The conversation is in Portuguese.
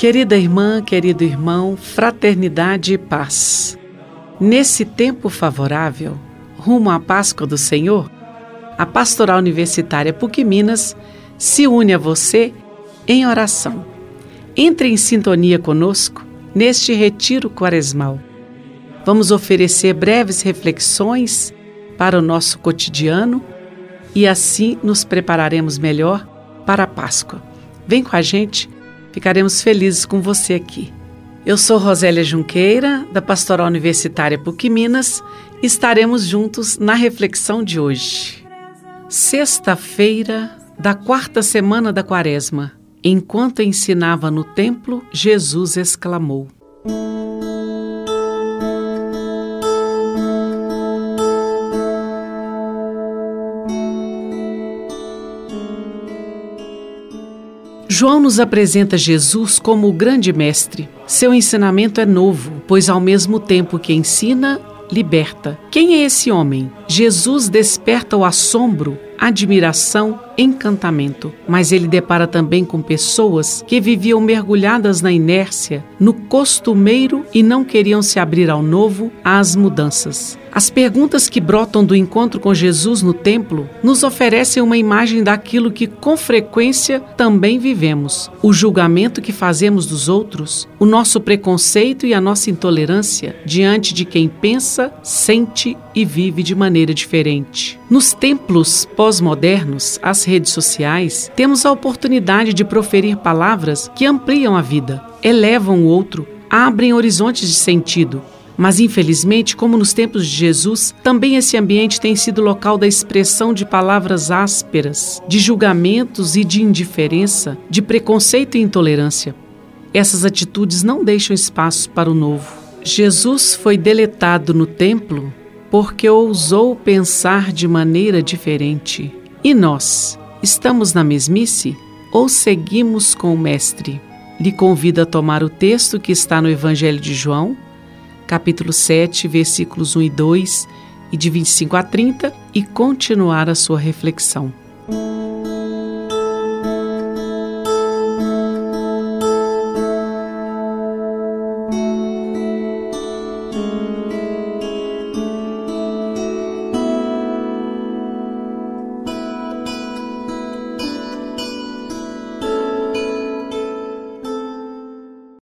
Querida irmã, querido irmão, fraternidade e paz. Nesse tempo favorável, rumo à Páscoa do Senhor, a Pastoral Universitária PUC Minas se une a você em oração. Entre em sintonia conosco neste retiro quaresmal. Vamos oferecer breves reflexões para o nosso cotidiano e assim nos prepararemos melhor para a Páscoa. Vem com a gente Ficaremos felizes com você aqui. Eu sou Rosélia Junqueira, da Pastoral Universitária PUC Minas, e estaremos juntos na reflexão de hoje. Sexta-feira da quarta semana da Quaresma. Enquanto ensinava no templo, Jesus exclamou: João nos apresenta Jesus como o grande mestre. Seu ensinamento é novo, pois ao mesmo tempo que ensina, liberta. Quem é esse homem? Jesus desperta o assombro, admiração, encantamento, mas ele depara também com pessoas que viviam mergulhadas na inércia, no costumeiro e não queriam se abrir ao novo, às mudanças. As perguntas que brotam do encontro com Jesus no templo nos oferecem uma imagem daquilo que com frequência também vivemos: o julgamento que fazemos dos outros, o nosso preconceito e a nossa intolerância diante de quem pensa, sente e vive de maneira diferente. Nos templos pós-modernos, as redes sociais, temos a oportunidade de proferir palavras que ampliam a vida, elevam o outro, abrem horizontes de sentido mas infelizmente, como nos tempos de Jesus, também esse ambiente tem sido local da expressão de palavras ásperas, de julgamentos e de indiferença, de preconceito e intolerância. Essas atitudes não deixam espaço para o novo. Jesus foi deletado no templo porque ousou pensar de maneira diferente. E nós, estamos na mesmice ou seguimos com o Mestre? Lhe convido a tomar o texto que está no Evangelho de João, capítulo 7, versículos 1 e 2 e de 25 a 30 e continuar a sua reflexão.